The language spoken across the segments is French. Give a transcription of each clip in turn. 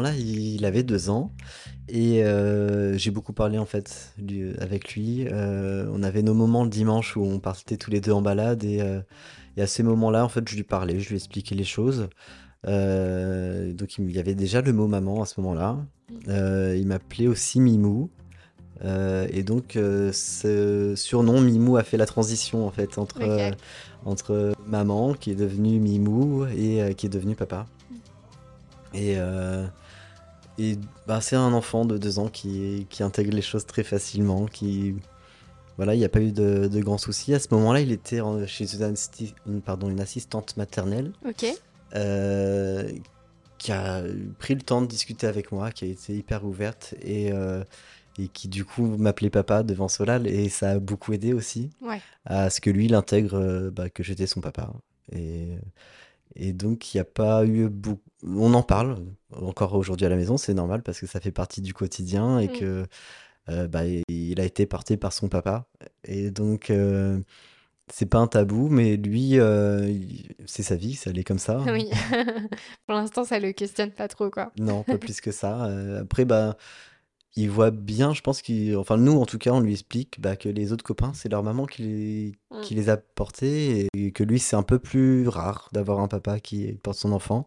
Là, il avait deux ans et euh, j'ai beaucoup parlé en fait avec lui. Euh, on avait nos moments le dimanche où on partait tous les deux en balade et, euh, et à ces moments-là, en fait, je lui parlais, je lui expliquais les choses. donc il y avait déjà le mot maman à ce moment-là. il m'appelait aussi Mimou. et donc ce surnom Mimou a fait la transition en fait entre, entre maman qui est devenue Mimou et qui est devenue papa. Et et bah, c'est un enfant de deux ans qui, qui, intègre les choses très facilement, qui voilà, il n'y a pas eu de, de, grands soucis. À ce moment-là, il était chez une, pardon, une assistante maternelle. Ok. Euh, qui a pris le temps de discuter avec moi, qui a été hyper ouverte et, euh, et qui du coup m'appelait papa devant Solal et ça a beaucoup aidé aussi ouais. à ce que lui il intègre euh, bah, que j'étais son papa. Et, et donc, il n'y a pas eu beaucoup. On en parle encore aujourd'hui à la maison, c'est normal parce que ça fait partie du quotidien et mm. que euh, bah, il a été porté par son papa. Et donc, euh, c'est pas un tabou, mais lui, euh, c'est sa vie, ça allait comme ça. Oui. Pour l'instant, ça le questionne pas trop, quoi. non, pas plus que ça. après, bah il voit bien, je pense qu'il. Enfin, nous, en tout cas, on lui explique bah, que les autres copains, c'est leur maman qui les, mm. qui les a portés et que lui, c'est un peu plus rare d'avoir un papa qui porte son enfant.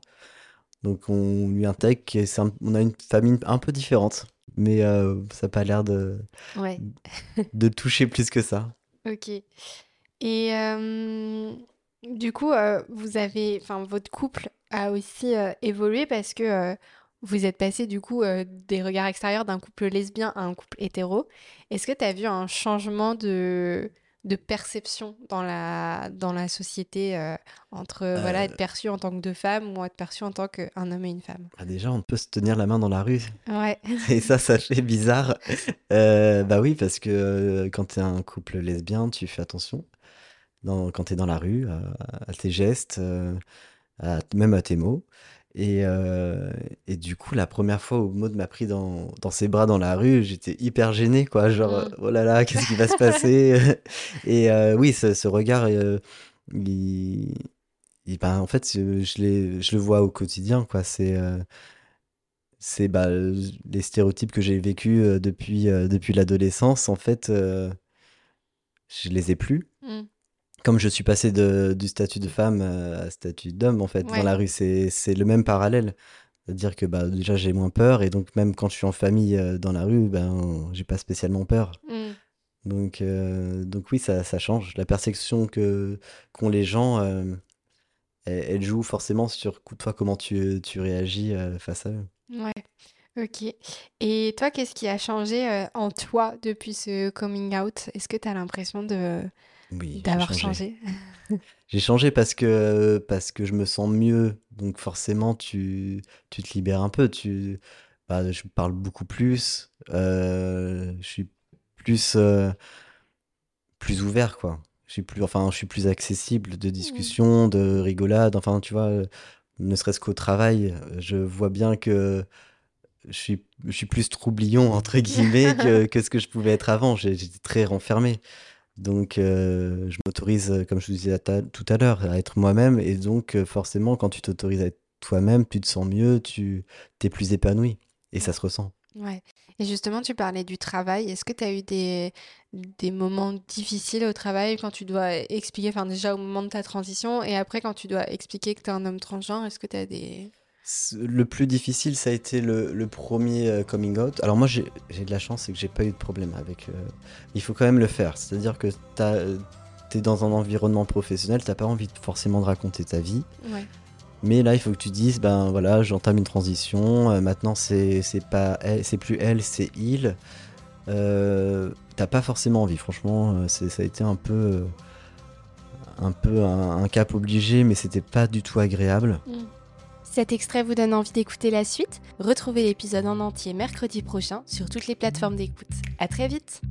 Donc, on lui intègre qu'on a une famille un peu différente, mais euh, ça n'a pas l'air de, ouais. de toucher plus que ça. Ok. Et euh, du coup, euh, vous avez. Enfin, votre couple a aussi évolué parce que vous êtes passé du coup euh, des regards extérieurs d'un couple lesbien à un couple hétéro. Est-ce que tu as vu un changement de, de perception dans la, dans la société euh, entre voilà, être euh. perçu en tant que deux femmes ou être perçu en tant qu'un homme et une femme? Bah Déjà, on peut se tenir la main dans la rue. Ouais. Et ça, ça fait bizarre. bah oui, parce que quand tu es un couple lesbien, tu fais attention. Dans, quand tu es dans la rue, à, tes gestes, même à tes mots. Et, euh, et, du coup, la première fois où Maud m'a pris dans, dans, ses bras dans la rue, j'étais hyper gêné, quoi. Genre, mmh. oh là là, qu'est-ce qui va se passer? Et euh, oui, ce, ce regard, euh, il, il, ben, en fait, je, je le vois au quotidien, quoi. C'est c'est bah, les stéréotypes que j'ai vécus depuis, depuis l'adolescence. En fait, je les ai plus. Comme je suis passé de, du statut de femme à statut d'homme, en fait, dans la rue, c'est le même parallèle. C'est-à-dire que bah, déjà, j'ai moins peur, et donc même quand je suis en famille euh, dans la rue, ben, j'ai pas spécialement peur. Mmh. Donc, euh, donc oui, ça, ça, change. La perception que qu'ont les gens, euh, elle, joue forcément sur toi, comment tu, tu réagis face à eux. Ouais, ok. Et toi, qu'est-ce qui a changé en toi depuis ce coming out? Est-ce que tu as l'impression de oui, d'avoir changé. j'ai changé parce que, parce que je me sens mieux. Donc forcément, tu, tu te libères un peu. Tu, bah, je parle beaucoup plus. Euh, je suis plus, euh, plus ouvert, quoi. Je suis plus, enfin, je suis plus accessible de discussion, de rigolade. Enfin, tu vois, ne serait-ce qu'au travail, je vois bien que je suis, je suis plus troublion, entre guillemets, que, que ce que je pouvais être avant. J'étais très renfermé. Donc, euh, je m'autorise, euh, comme je vous disais tout à l'heure, à être moi-même. Et donc, euh, forcément, quand tu t'autorises à être toi-même, tu te sens mieux, tu es plus épanoui. Et ça se ressent. Ouais. Et justement, tu parlais du travail. Est-ce que tu as eu des, des moments difficiles au travail quand tu dois expliquer, enfin déjà au moment de ta transition et après quand tu dois expliquer que tu es un homme transgenre, est-ce que tu as des... Le plus difficile, ça a été le, premier euh, coming out. Alors moi, j'ai de la chance, c'est que j'ai pas eu de problème avec. Euh, il faut quand même le faire. C'est-à-dire que tu es dans un environnement professionnel, t'as pas envie forcément de raconter ta vie. Mais là, il faut que tu dises, ben voilà, j'entame une transition. Euh, maintenant, c'est pas, c'est plus elle, c'est il. t'as pas forcément envie. Franchement, ça a été un peu, un peu un, cap obligé, mais c'était pas du tout agréable. Mm. Cet extrait vous donne envie d'écouter la suite Retrouvez l'épisode en entier mercredi prochain sur toutes les plateformes d'écoute. À très vite